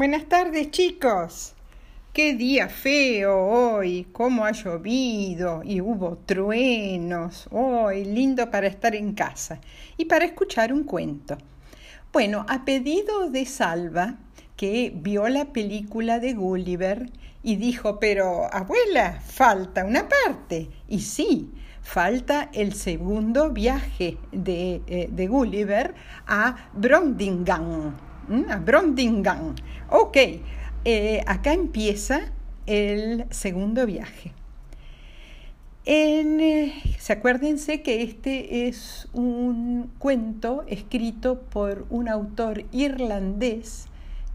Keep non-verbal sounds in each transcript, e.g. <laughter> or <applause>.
Buenas tardes chicos. Qué día feo hoy, cómo ha llovido y hubo truenos. Hoy, lindo para estar en casa y para escuchar un cuento. Bueno, a pedido de Salva, que vio la película de Gulliver y dijo, pero abuela, falta una parte. Y sí, falta el segundo viaje de, eh, de Gulliver a Brondingan. A Brondingan. Ok, eh, acá empieza el segundo viaje. Eh, se acuérdense que este es un cuento escrito por un autor irlandés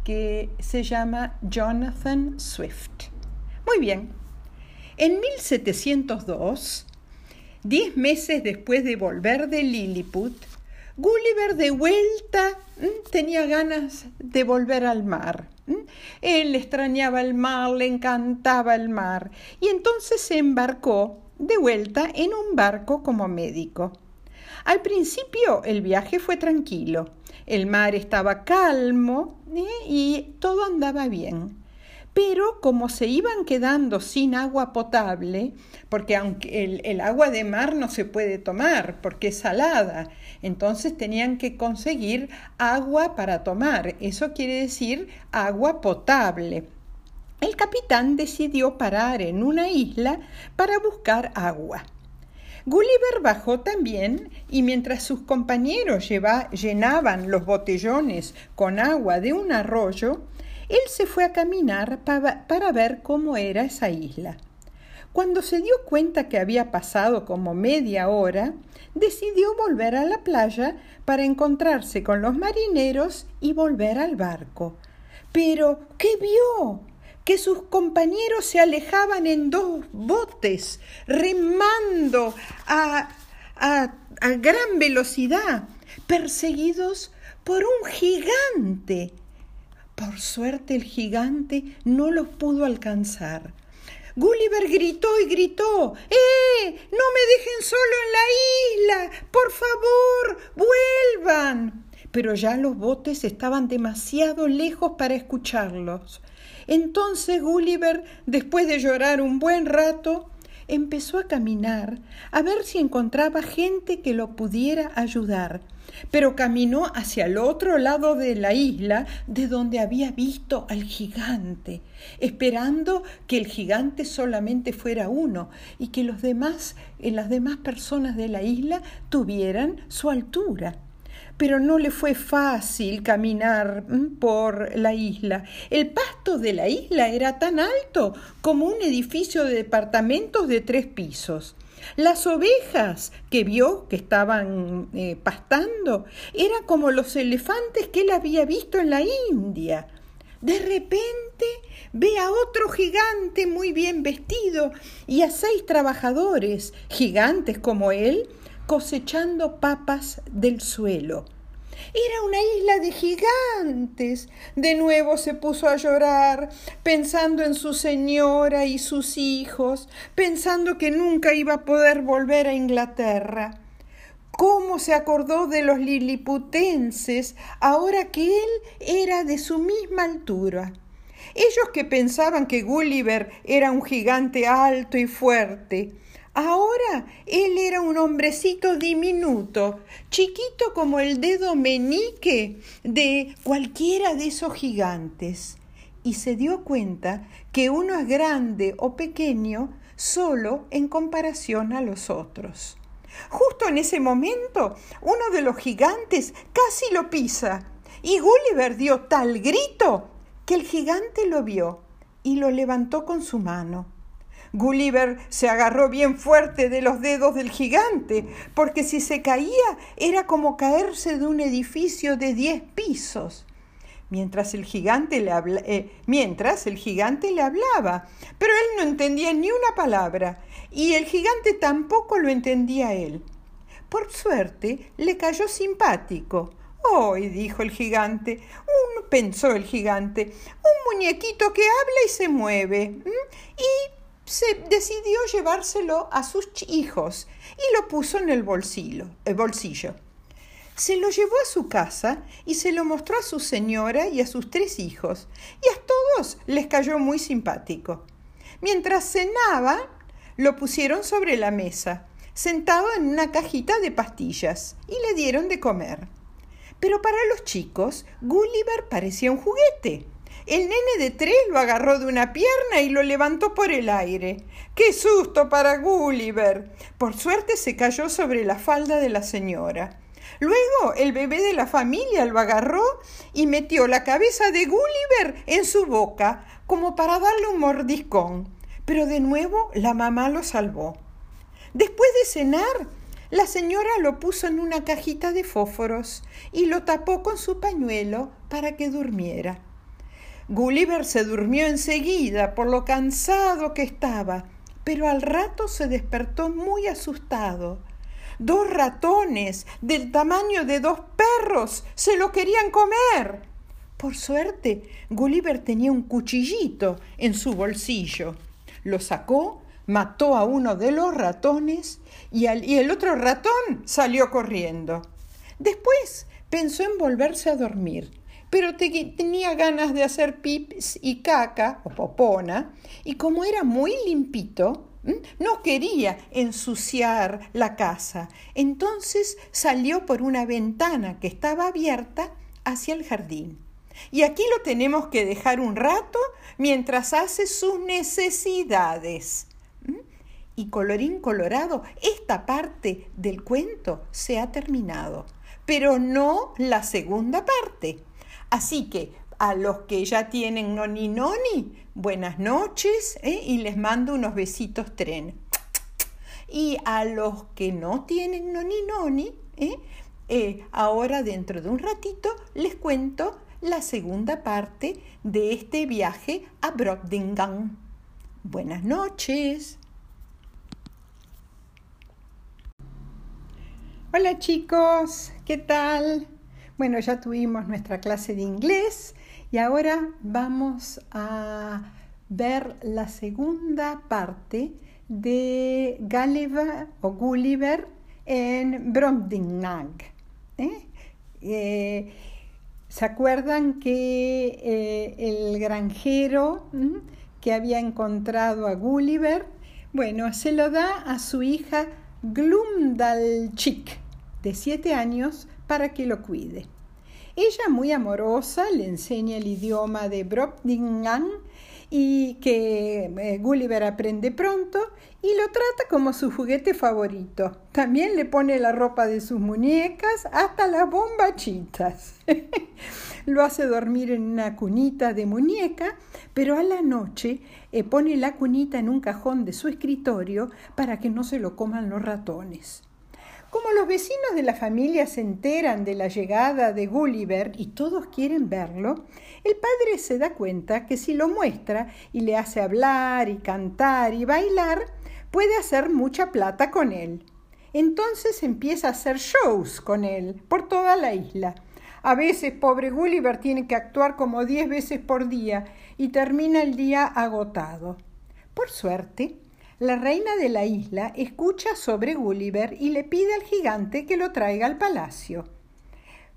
que se llama Jonathan Swift. Muy bien, en 1702, diez meses después de volver de Lilliput, Gulliver de vuelta tenía ganas de volver al mar. Él extrañaba el mar, le encantaba el mar, y entonces se embarcó de vuelta en un barco como médico. Al principio el viaje fue tranquilo, el mar estaba calmo ¿eh? y todo andaba bien pero como se iban quedando sin agua potable, porque aunque el, agua de mar no se puede tomar porque es salada, entonces tenían que conseguir agua para tomar, eso quiere decir agua potable. El capitán decidió parar en una isla para buscar agua. Gulliver bajó también y mientras sus compañeros llenaban los botellones con agua de un arroyo, él se fue a caminar para, ver cómo era esa isla. Cuando se dio cuenta que había pasado como media hora, decidió volver a la playa para encontrarse con los marineros y volver al barco. Pero, ¿qué vio? Que sus compañeros se alejaban en dos botes, remando a, a gran velocidad, perseguidos por un gigante por suerte el gigante no los pudo alcanzar. Gulliver gritó y gritó ¡Eh! ¡No me dejen solo en la isla! ¡Por favor! ¡Vuelvan! Pero ya los botes estaban demasiado lejos para escucharlos. Entonces Gulliver, después de llorar un buen rato, empezó a caminar a ver si encontraba gente que lo pudiera ayudar, pero caminó hacia el otro lado de la isla de donde había visto al gigante, esperando que el gigante solamente fuera uno y que los demás, eh, las demás personas de la isla tuvieran su altura pero no le fue fácil caminar mm, por la isla. El pasto de la isla era tan alto como un edificio de departamentos de tres pisos. Las ovejas que vio que estaban eh, pastando eran como los elefantes que él había visto en la India. De repente ve a otro gigante muy bien vestido y a seis trabajadores, gigantes como él, cosechando papas del suelo. Era una isla de gigantes. De nuevo se puso a llorar, pensando en su señora y sus hijos, pensando que nunca iba a poder volver a Inglaterra. ¿Cómo se acordó de los liliputenses ahora que él era de su misma altura? Ellos que pensaban que Gulliver era un gigante alto y fuerte, Ahora él era un hombrecito diminuto, chiquito como el dedo menique de cualquiera de esos gigantes, y se dio cuenta que uno es grande o pequeño solo en comparación a los otros. Justo en ese momento, uno de los gigantes casi lo pisa, y Gulliver dio tal grito que el gigante lo vio y lo levantó con su mano. Gulliver se agarró bien fuerte de los dedos del gigante, porque si se caía era como caerse de un edificio de diez pisos. Mientras el, gigante le eh, mientras el gigante le hablaba, pero él no entendía ni una palabra, y el gigante tampoco lo entendía él. Por suerte le cayó simpático. Hoy, dijo el gigante, un, pensó el gigante, un muñequito que habla y se mueve. Y se decidió llevárselo a sus hijos y lo puso en el bolsillo. El bolsillo. Se lo llevó a su casa y se lo mostró a su señora y a sus tres hijos, y a todos les cayó muy simpático. Mientras cenaba, lo pusieron sobre la mesa, sentado en una cajita de pastillas, y le dieron de comer. Pero para los chicos, Gulliver parecía un juguete. El nene de tres lo agarró de una pierna y lo levantó por el aire. ¡Qué susto para Gulliver! Por suerte se cayó sobre la falda de la señora. Luego el bebé de la familia lo agarró y metió la cabeza de Gulliver en su boca, como para darle un mordiscón. Pero de nuevo la mamá lo salvó. Después de cenar, la señora lo puso en una cajita de fósforos y lo tapó con su pañuelo para que durmiera. Gulliver se durmió enseguida por lo cansado que estaba, pero al rato se despertó muy asustado Dos ratones del tamaño de dos perros se lo querían comer. Por suerte, Gulliver tenía un cuchillito en su bolsillo. Lo sacó, mató a uno de los ratones y, y el otro ratón salió corriendo. Después pensó en volverse a dormir, pero tenía ganas de hacer pips y caca o popona, y como era muy limpito, no quería ensuciar la casa. Entonces salió por una ventana que estaba abierta hacia el jardín. Y aquí lo tenemos que dejar un rato mientras hace sus necesidades. Y colorín colorado, esta parte del cuento se ha terminado, pero no la segunda parte. Así que a los que ya tienen noni noni, buenas noches ¿eh? y les mando unos besitos tren. Y a los que no tienen noni noni, ¿eh? Eh, ahora dentro de un ratito les cuento la segunda parte de este viaje a Brobdingham. Buenas noches. Hola chicos, ¿qué tal? Bueno, ya tuvimos nuestra clase de inglés y ahora vamos a ver la segunda parte de Gulliver o Gulliver en Brobdingnag. ¿eh? Eh, ¿Se acuerdan que eh, el granjero que había encontrado a Gulliver, bueno, se lo da a su hija Glumdalchick, de siete años, para que lo cuide. Ella, muy amorosa, le enseña el idioma de Brobdingan y que eh, Gulliver aprende pronto y lo trata como su juguete favorito. También le pone la ropa de sus muñecas hasta las bombachitas. <laughs> lo hace dormir en una cunita de muñeca, pero a la noche eh, pone la cunita en un cajón de su escritorio para que no se lo coman los ratones. Como los vecinos de la familia se enteran de la llegada de Gulliver y todos quieren verlo, el padre se da cuenta que si lo muestra y le hace hablar y cantar y bailar, puede hacer mucha plata con él. Entonces empieza a hacer shows con él por toda la isla. A veces, pobre Gulliver tiene que actuar como diez veces por día y termina el día agotado. Por suerte, la reina de la isla escucha sobre Gulliver y le pide al gigante que lo traiga al palacio.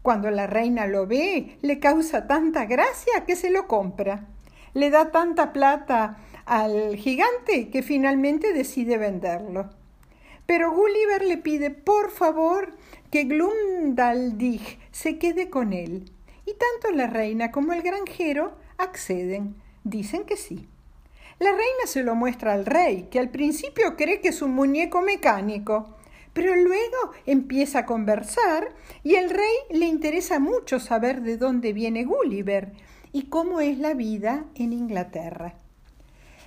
Cuando la reina lo ve, le causa tanta gracia que se lo compra. Le da tanta plata al gigante que finalmente decide venderlo. Pero Gulliver le pide por favor que Glumdaldig se quede con él. Y tanto la reina como el granjero acceden. Dicen que sí. La reina se lo muestra al rey, que al principio cree que es un muñeco mecánico, pero luego empieza a conversar y el rey le interesa mucho saber de dónde viene Gulliver y cómo es la vida en Inglaterra.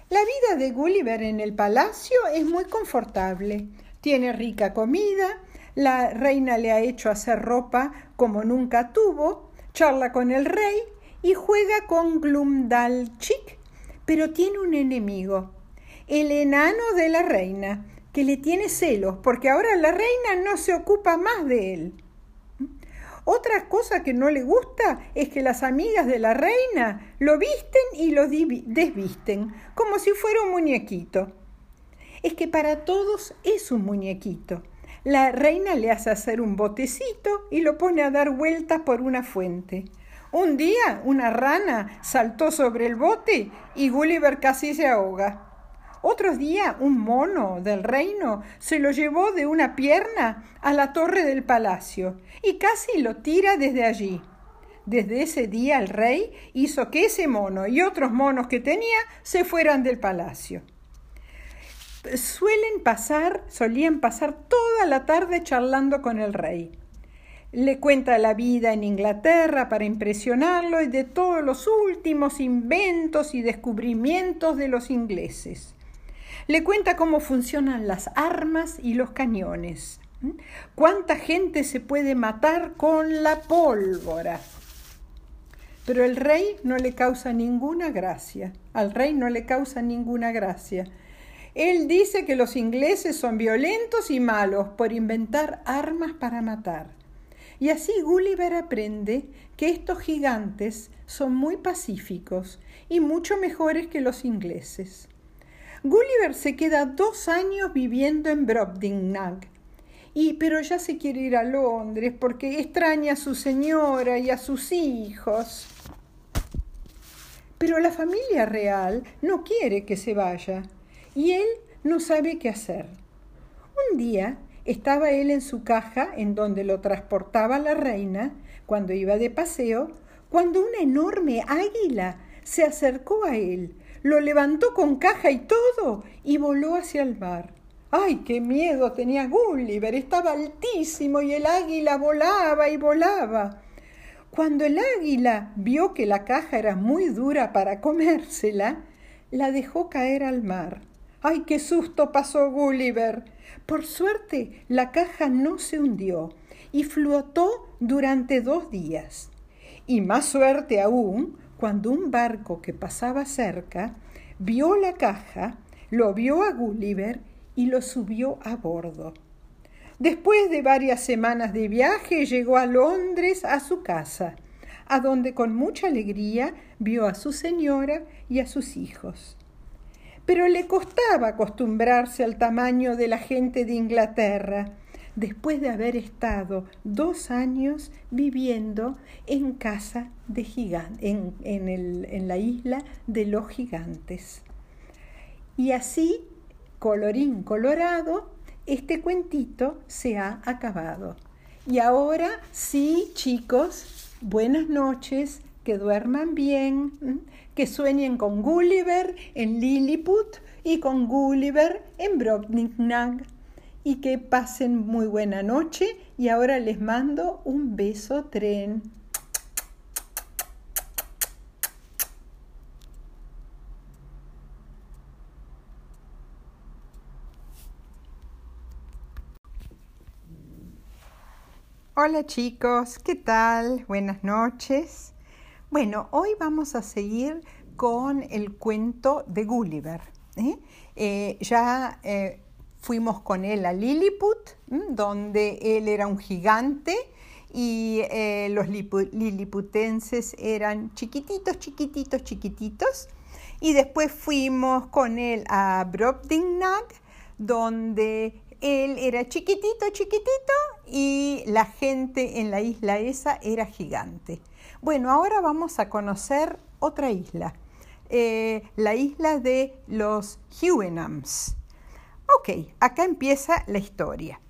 La vida de Gulliver en el palacio es muy confortable. Tiene rica comida, la reina le ha hecho hacer ropa como nunca tuvo, charla con el rey y juega con Glumdalchick, pero tiene un enemigo, el enano de la reina, que le tiene celos, porque ahora la reina no se ocupa más de él. Otra cosa que no le gusta es que las amigas de la reina lo visten y lo desvisten, como si fuera un muñequito. Es que para todos es un muñequito. La reina le hace hacer un botecito y lo pone a dar vueltas por una fuente. Un día una rana saltó sobre el bote y Gulliver casi se ahoga. Otro día un mono del reino se lo llevó de una pierna a la torre del palacio y casi lo tira desde allí. Desde ese día el rey hizo que ese mono y otros monos que tenía se fueran del palacio suelen pasar, solían pasar toda la tarde charlando con el rey. Le cuenta la vida en Inglaterra para impresionarlo y de todos los últimos inventos y descubrimientos de los ingleses. Le cuenta cómo funcionan las armas y los cañones. ¿Cuánta gente se puede matar con la pólvora? Pero el rey no le causa ninguna gracia. Al rey no le causa ninguna gracia. Él dice que los ingleses son violentos y malos por inventar armas para matar. Y así Gulliver aprende que estos gigantes son muy pacíficos y mucho mejores que los ingleses. Gulliver se queda dos años viviendo en Brobdingnag, y pero ya se quiere ir a Londres porque extraña a su señora y a sus hijos. Pero la familia real no quiere que se vaya y él no sabe qué hacer. Un día estaba él en su caja en donde lo transportaba la reina cuando iba de paseo, cuando una enorme águila se acercó a él, lo levantó con caja y todo y voló hacia el mar. ¡Ay, qué miedo tenía Gulliver! Estaba altísimo y el águila volaba y volaba. Cuando el águila vio que la caja era muy dura para comérsela, la dejó caer al mar. ¡Ay, qué susto pasó Gulliver! Por suerte, la caja no se hundió y flotó durante dos días. Y más suerte aún cuando un barco que pasaba cerca vio la caja, lo vio a Gulliver y lo subió a bordo. Después de varias semanas de viaje llegó a Londres a su casa, a donde con mucha alegría vio a su señora y a sus hijos pero le costaba acostumbrarse al tamaño de la gente de Inglaterra, después de haber estado dos años viviendo en casa de gigantes, en, en la isla de los gigantes. Y así, colorín colorado, este cuentito se ha acabado. Y ahora sí, chicos, buenas noches, que duerman bien, que sueñen con Gulliver en Lilliput y con Gulliver en Brobdingnag y que pasen muy buena noche y ahora les mando un beso tren. Hola chicos, ¿qué tal? Buenas noches. Bueno, hoy vamos a seguir con el cuento de Gulliver. ¿eh? Eh, ya eh, fuimos con él a Lilliput, donde él era un gigante y los liliputenses eran chiquititos, chiquititos, chiquititos. Y después fuimos con él a Brobdingnag, donde él era chiquitito, chiquitito y la gente en la isla esa era gigante. Bueno, ahora vamos a conocer otra isla, eh, la isla de los Huenhams. Ok, acá empieza la historia.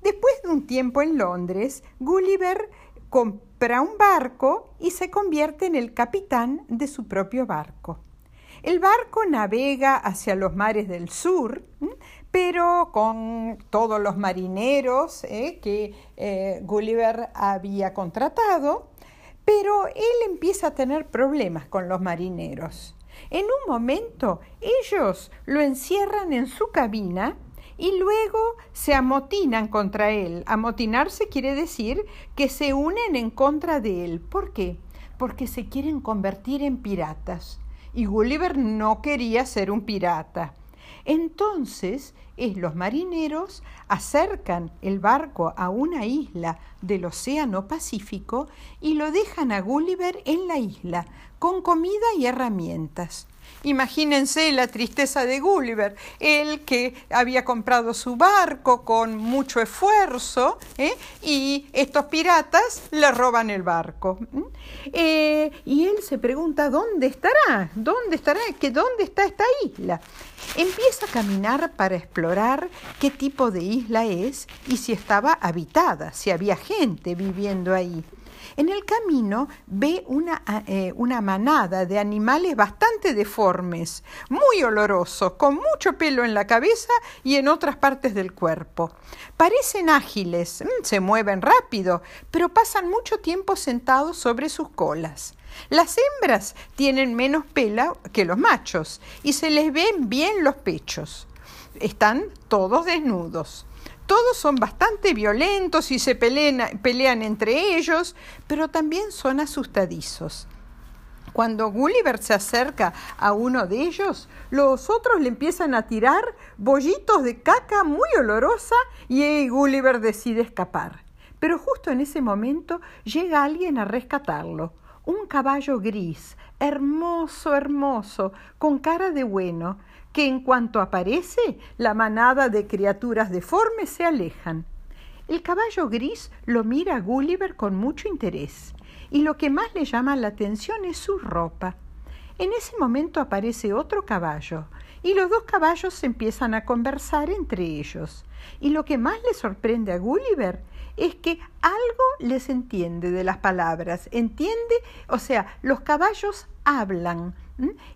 Después de un tiempo en Londres, Gulliver compra un barco y se convierte en el capitán de su propio barco. El barco navega hacia los mares del sur, pero con todos los marineros eh, que eh, Gulliver había contratado pero él empieza a tener problemas con los marineros. En un momento ellos lo encierran en su cabina y luego se amotinan contra él. Amotinarse quiere decir que se unen en contra de él. ¿Por qué? Porque se quieren convertir en piratas. Y Gulliver no quería ser un pirata. Entonces los marineros acercan el barco a una isla del Océano Pacífico y lo dejan a Gulliver en la isla con comida y herramientas. Imagínense la tristeza de Gulliver, él que había comprado su barco con mucho esfuerzo ¿eh? y estos piratas le roban el barco. Eh, y él se pregunta, ¿dónde estará? ¿Dónde estará? ¿Que ¿Dónde está esta isla? Empieza a caminar para explorar qué tipo de isla es y si estaba habitada, si había gente viviendo ahí. En el camino ve una, eh, una, manada de animales bastante deformes, muy olorosos, con mucho pelo en la cabeza y en otras partes del cuerpo. Parecen ágiles, mm, se mueven rápido, pero pasan mucho tiempo sentados sobre sus colas. Las hembras tienen menos pelo que los machos y se les ven bien los pechos. Están todos desnudos. Todos son bastante violentos y se pelean, entre ellos, pero también son asustadizos. Cuando Gulliver se acerca a uno de ellos, los otros le empiezan a tirar bollitos de caca muy olorosa y Gulliver decide escapar. Pero justo en ese momento llega alguien a rescatarlo. Un caballo gris, hermoso, hermoso, con cara de bueno, que en cuanto aparece, la manada de criaturas deformes se alejan. El caballo gris lo mira a Gulliver con mucho interés, y lo que más le llama la atención es su ropa. En ese momento aparece otro caballo, y los dos caballos empiezan a conversar entre ellos. Y lo que más le sorprende a Gulliver es que algo les entiende de las palabras. Entiende, o sea, los caballos hablan,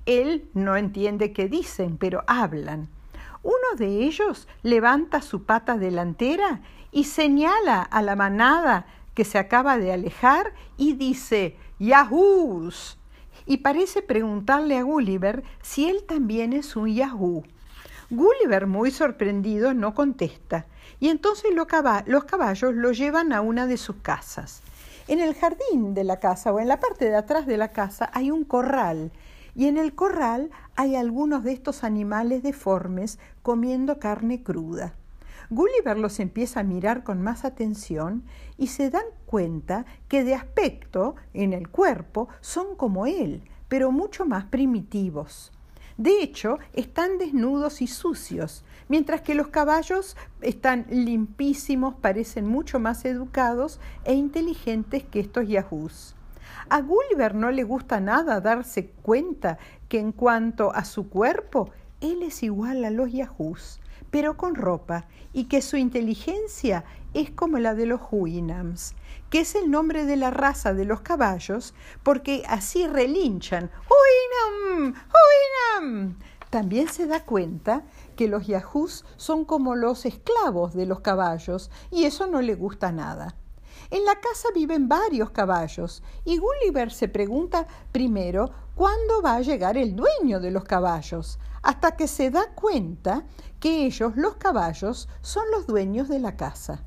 él no entiende qué dicen, pero hablan. Uno de ellos levanta su pata delantera y señala a la manada que se acaba de alejar y dice Yahoos. Y parece preguntarle a Gulliver si él también es un Yahoo. Gulliver, muy sorprendido, no contesta, y entonces los caballos lo llevan a una de sus casas. En el jardín de la casa o en la parte de atrás de la casa hay un corral y en el corral hay algunos de estos animales deformes comiendo carne cruda. Gulliver los empieza a mirar con más atención y se dan cuenta que de aspecto, en el cuerpo, son como él, pero mucho más primitivos. De hecho, están desnudos y sucios, mientras que los caballos están limpísimos, parecen mucho más educados e inteligentes que estos yahoos. A Gulliver no le gusta nada darse cuenta que en cuanto a su cuerpo, él es igual a los yahoos, pero con ropa, y que su inteligencia es como la de los Huinams, que es el nombre de la raza de los caballos, porque así relinchan. ¡Huinam! ¡Huinam! También se da cuenta que los yahoos son como los esclavos de los caballos, y eso no le gusta nada. En la casa viven varios caballos y Gulliver se pregunta primero cuándo va a llegar el dueño de los caballos, hasta que se da cuenta que ellos, los caballos, son los dueños de la casa.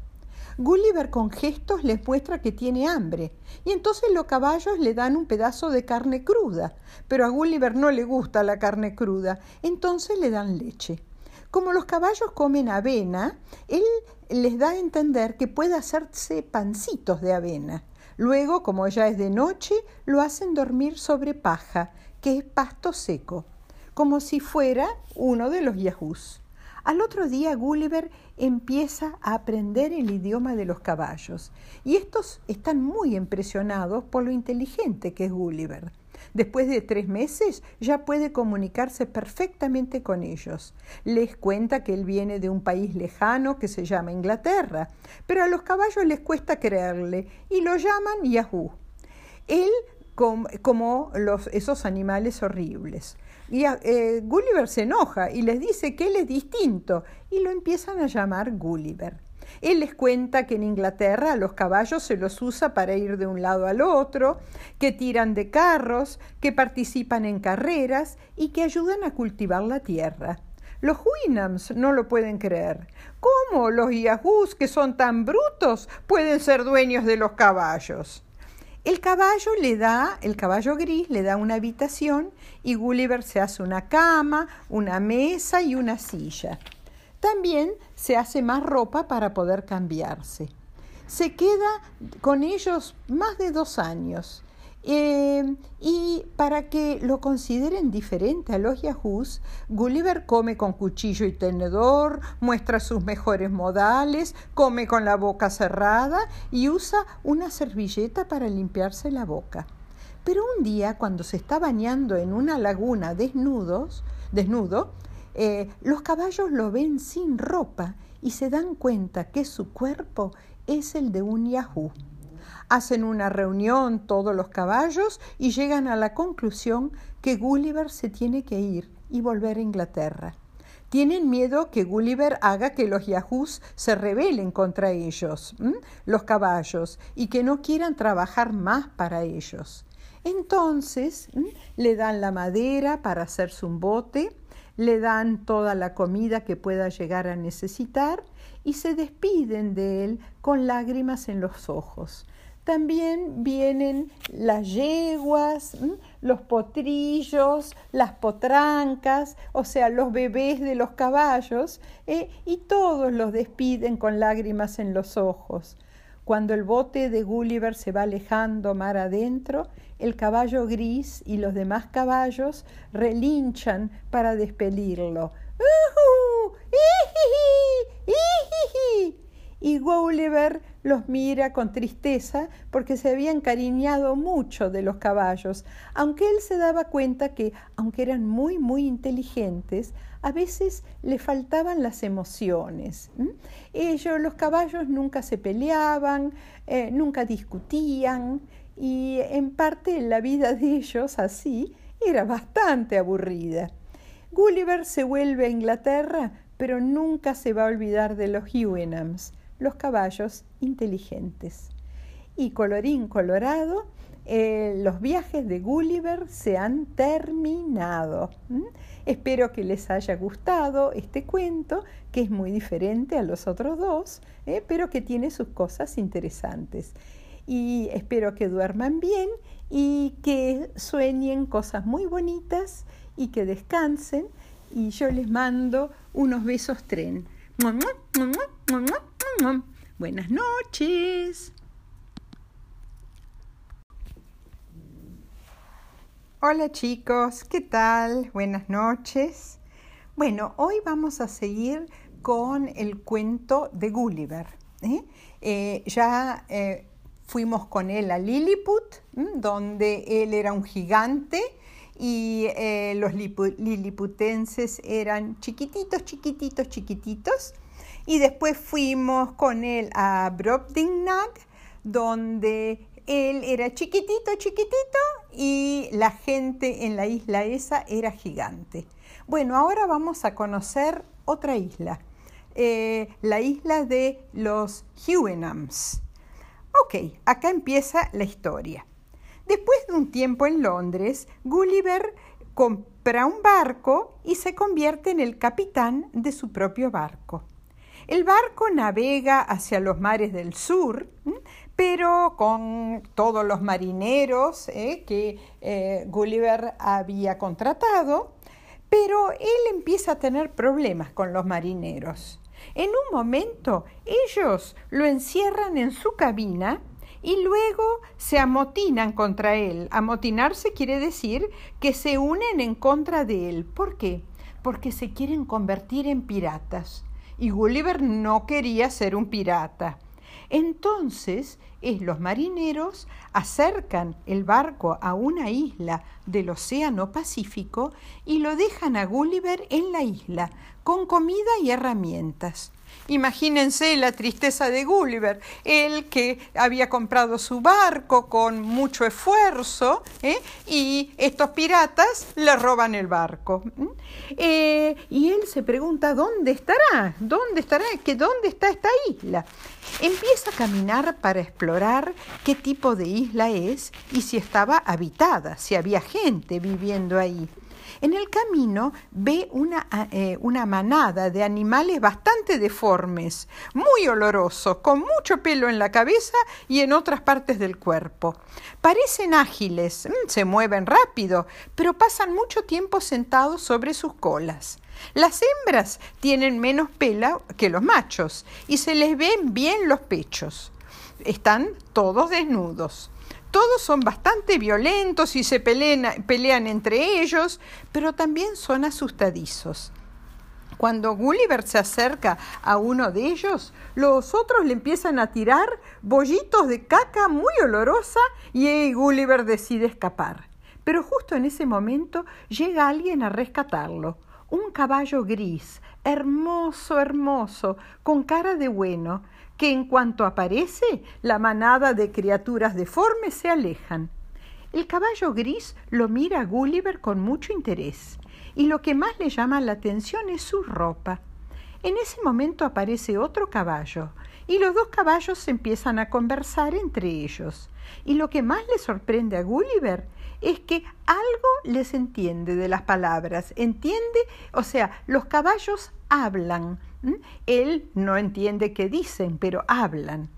Gulliver con gestos les muestra que tiene hambre, y entonces los caballos le dan un pedazo de carne cruda, pero a Gulliver no le gusta la carne cruda, entonces le dan leche. Como los caballos comen avena, él les da a entender que puede hacerse pancitos de avena. Luego, como ya es de noche, lo hacen dormir sobre paja, que es pasto seco, como si fuera uno de los yahoos. Al otro día Gulliver empieza a aprender el idioma de los caballos y estos están muy impresionados por lo inteligente que es Gulliver. Después de tres meses ya puede comunicarse perfectamente con ellos. Les cuenta que él viene de un país lejano que se llama Inglaterra, pero a los caballos les cuesta creerle y lo llaman Yahoo. Él como los, esos animales horribles. Y eh, Gulliver se enoja y les dice que él es distinto y lo empiezan a llamar Gulliver. Él les cuenta que en Inglaterra a los caballos se los usa para ir de un lado al otro, que tiran de carros, que participan en carreras y que ayudan a cultivar la tierra. Los Winams no lo pueden creer. ¿Cómo los Yahoos, que son tan brutos, pueden ser dueños de los caballos? El caballo le da, el caballo gris le da una habitación y Gulliver se hace una cama, una mesa y una silla. También se hace más ropa para poder cambiarse. Se queda con ellos más de dos años Eh, y para que lo consideren diferente a los yahoos, Gulliver come con cuchillo y tenedor, muestra sus mejores modales, come con la boca cerrada y usa una servilleta para limpiarse la boca. Pero un día, cuando se está bañando en una laguna desnudos, desnudo, eh, los caballos lo ven sin ropa y se dan cuenta que su cuerpo es el de un yahoo. Hacen una reunión todos los caballos y llegan a la conclusión que Gulliver se tiene que ir y volver a Inglaterra. Tienen miedo que Gulliver haga que los yahoos se rebelen contra ellos, los caballos, y que no quieran trabajar más para ellos. Entonces le dan la madera para hacerse un bote, le dan toda la comida que pueda llegar a necesitar y se despiden de él con lágrimas en los ojos. También vienen las yeguas, los potrillos, las potrancas, o sea, los bebés de los caballos, eh, y todos los despiden con lágrimas en los ojos. Cuando el bote de Gulliver se va alejando mar adentro, el caballo gris y los demás caballos relinchan para despedirlo. Y Gulliver los mira con tristeza porque se había encariñado mucho de los caballos, aunque él se daba cuenta que, aunque eran muy, muy inteligentes, a veces le faltaban las emociones. Ellos, los caballos, nunca se peleaban, eh, nunca discutían, y en parte la vida de ellos así era bastante aburrida. Gulliver se vuelve a Inglaterra, pero nunca se va a olvidar de los Houyhnhnms, los caballos inteligentes. Y colorín colorado, eh, los viajes de Gulliver se han terminado. Espero que les haya gustado este cuento, que es muy diferente a los otros dos, eh, pero que tiene sus cosas interesantes y espero que duerman bien y que sueñen cosas muy bonitas y que descansen y yo les mando unos besos tren. Buenas noches. Hola chicos, ¿qué tal? Buenas noches. Bueno, hoy vamos a seguir con el cuento de Gulliver. ¿eh? Eh, ya eh, Fuimos con él a Lilliput, donde él era un gigante y los liliputenses eran chiquititos, chiquititos, chiquititos. Y después fuimos con él a Brobdingnag, donde él era chiquitito, chiquitito y la gente en la isla esa era gigante. Bueno, ahora vamos a conocer otra isla, eh, la isla de los Houyhnhnms. Ok, acá empieza la historia. Después de un tiempo en Londres, Gulliver compra un barco y se convierte en el capitán de su propio barco. El barco navega hacia los mares del sur, pero con todos los marineros eh, que eh, Gulliver había contratado, pero él empieza a tener problemas con los marineros. En un momento ellos lo encierran en su cabina y luego se amotinan contra él. Amotinarse quiere decir que se unen en contra de él. ¿Por qué? Porque se quieren convertir en piratas. Y Gulliver no quería ser un pirata. Entonces los marineros acercan el barco a una isla del Océano Pacífico y lo dejan a Gulliver en la isla, con comida y herramientas. Imagínense la tristeza de Gulliver, él que había comprado su barco con mucho esfuerzo ¿eh? y estos piratas le roban el barco. Eh, y él se pregunta, ¿dónde estará? ¿Dónde estará? ¿Que ¿Dónde está esta isla? Empieza a caminar para explorar qué tipo de isla es y si estaba habitada, si había gente viviendo ahí. En el camino ve una, eh, una, manada de animales bastante deformes, muy olorosos, con mucho pelo en la cabeza y en otras partes del cuerpo. Parecen ágiles, mm, se mueven rápido, pero pasan mucho tiempo sentados sobre sus colas. Las hembras tienen menos pelo que los machos y se les ven bien los pechos. Están todos desnudos. Todos son bastante violentos y se pelean, pelean entre ellos, pero también son asustadizos. Cuando Gulliver se acerca a uno de ellos, los otros le empiezan a tirar bollitos de caca muy olorosa y Gulliver decide escapar. Pero justo en ese momento llega alguien a rescatarlo. Un caballo gris, hermoso, hermoso, con cara de bueno, que en cuanto aparece, la manada de criaturas deformes se alejan. El caballo gris lo mira a Gulliver con mucho interés y lo que más le llama la atención es su ropa. En ese momento aparece otro caballo y los dos caballos empiezan a conversar entre ellos. Y lo que más le sorprende a Gulliver es que algo les entiende de las palabras. ¿Entiende? O sea, los caballos hablan. Él no entiende qué dicen, pero hablan.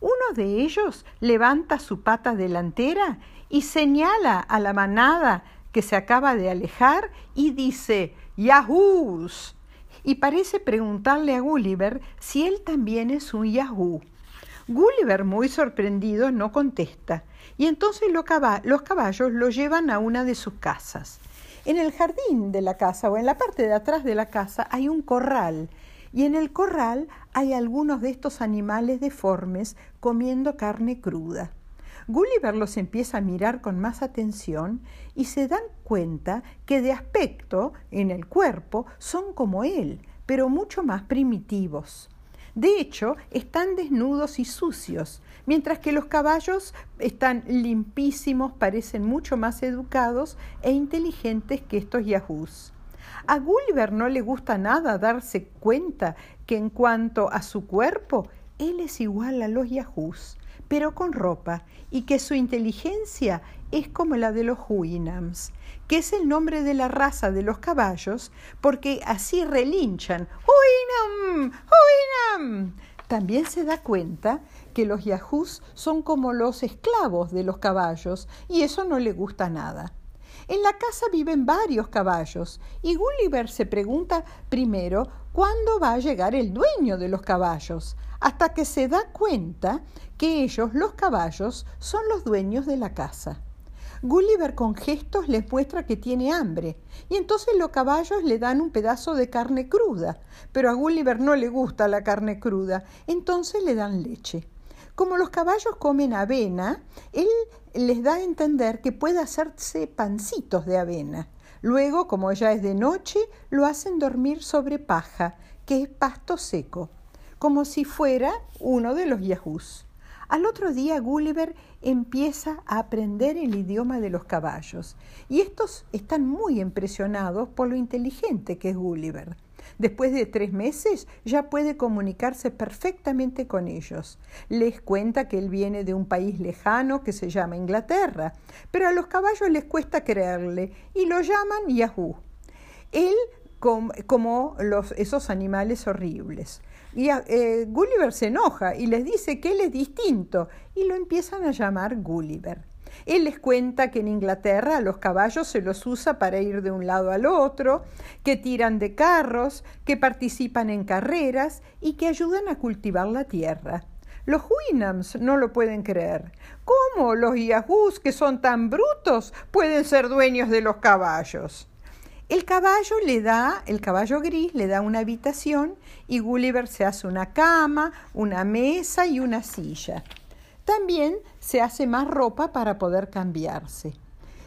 Uno de ellos levanta su pata delantera y señala a la manada que se acaba de alejar y dice Yahoos y parece preguntarle a Gulliver si él también es un Yahoo. Gulliver, muy sorprendido, no contesta, y entonces los caballos lo llevan a una de sus casas. En el jardín de la casa o en la parte de atrás de la casa hay un corral, y en el corral hay algunos de estos animales deformes comiendo carne cruda. Gulliver los empieza a mirar con más atención y se dan cuenta que de aspecto, en el cuerpo, son como él, pero mucho más primitivos. De hecho, están desnudos y sucios, mientras que los caballos están limpísimos, parecen mucho más educados e inteligentes que estos yahoos. A Gulliver no le gusta nada darse cuenta que en cuanto a su cuerpo, él es igual a los yahoos pero con ropa, y que su inteligencia es como la de los Huinams, que es el nombre de la raza de los caballos, porque así relinchan. ¡Huinam! ¡Huinam! También se da cuenta que los yahoos son como los esclavos de los caballos, y eso no le gusta nada. En la casa viven varios caballos y Gulliver se pregunta primero cuándo va a llegar el dueño de los caballos, hasta que se da cuenta que ellos, los caballos, son los dueños de la casa. Gulliver con gestos les muestra que tiene hambre, y entonces los caballos le dan un pedazo de carne cruda, pero a Gulliver no le gusta la carne cruda, entonces le dan leche. Como los caballos comen avena, él les da a entender que puede hacerse pancitos de avena. Luego, como ya es de noche, lo hacen dormir sobre paja, que es pasto seco, como si fuera uno de los yahoos. Al otro día Gulliver empieza a aprender el idioma de los caballos y estos están muy impresionados por lo inteligente que es Gulliver. Después de tres meses ya puede comunicarse perfectamente con ellos. Les cuenta que él viene de un país lejano que se llama Inglaterra, pero a los caballos les cuesta creerle y lo llaman Yahoo. Él como los, esos animales horribles. Y eh, Gulliver se enoja y les dice que él es distinto y lo empiezan a llamar Gulliver. Él les cuenta que en Inglaterra a los caballos se los usa para ir de un lado al otro, que tiran de carros, que participan en carreras y que ayudan a cultivar la tierra. Los Winams no lo pueden creer. ¿Cómo los Yahoos, que son tan brutos, pueden ser dueños de los caballos? El caballo le da, el caballo gris le da una habitación y Gulliver se hace una cama, una mesa y una silla. También se hace más ropa para poder cambiarse.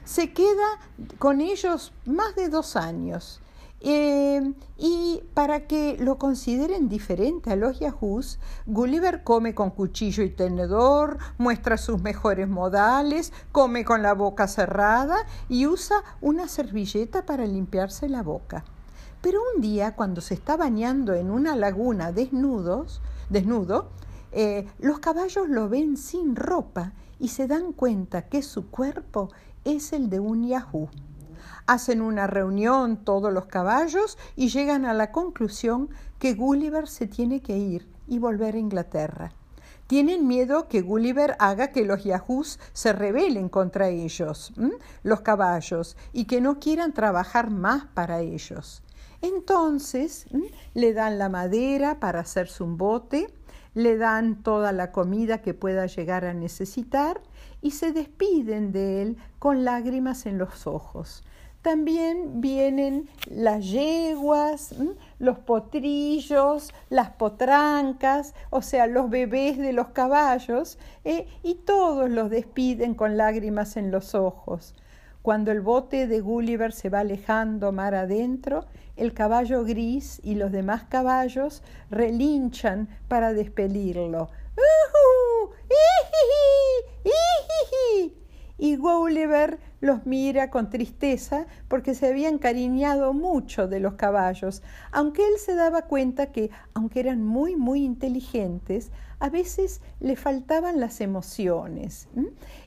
Se queda con ellos más de dos años. Eh, y para que lo consideren diferente a los yahoos, Gulliver come con cuchillo y tenedor, muestra sus mejores modales, come con la boca cerrada y usa una servilleta para limpiarse la boca. Pero un día, cuando se está bañando en una laguna desnudos, desnudo, eh, los caballos lo ven sin ropa y se dan cuenta que su cuerpo es el de un yahoo. Hacen una reunión todos los caballos y llegan a la conclusión que Gulliver se tiene que ir y volver a Inglaterra. Tienen miedo que Gulliver haga que los yahoos se rebelen contra ellos, los caballos, y que no quieran trabajar más para ellos. Entonces le dan la madera para hacerse un bote, le dan toda la comida que pueda llegar a necesitar y se despiden de él con lágrimas en los ojos. También vienen las yeguas, los potrillos, las potrancas, o sea, los bebés de los caballos, ¿eh? y todos los despiden con lágrimas en los ojos. Cuando el bote de Gulliver se va alejando mar adentro, el caballo gris y los demás caballos relinchan para despedirlo. Y Gulliver los mira con tristeza porque se había encariñado mucho de los caballos, aunque él se daba cuenta que, aunque eran muy, muy inteligentes, a veces le faltaban las emociones.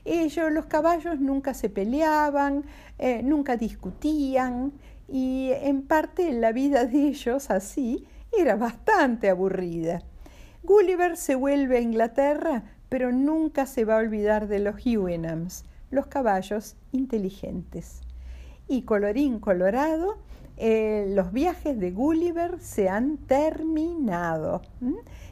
Ellos, los caballos, nunca se peleaban, eh, nunca discutían, y en parte la vida de ellos así era bastante aburrida. Gulliver se vuelve a Inglaterra, pero nunca se va a olvidar de los Hewinghams los caballos inteligentes. Y colorín colorado, eh, los viajes de Gulliver se han terminado.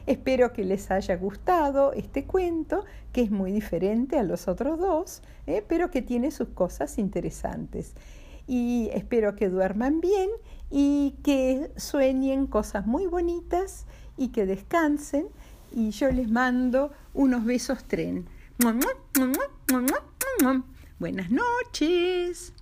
Espero que les haya gustado este cuento, que es muy diferente a los otros dos, eh, pero que tiene sus cosas interesantes. Y espero que duerman bien y que sueñen cosas muy bonitas y que descansen. Y yo les mando unos besos tren. Buenas noches.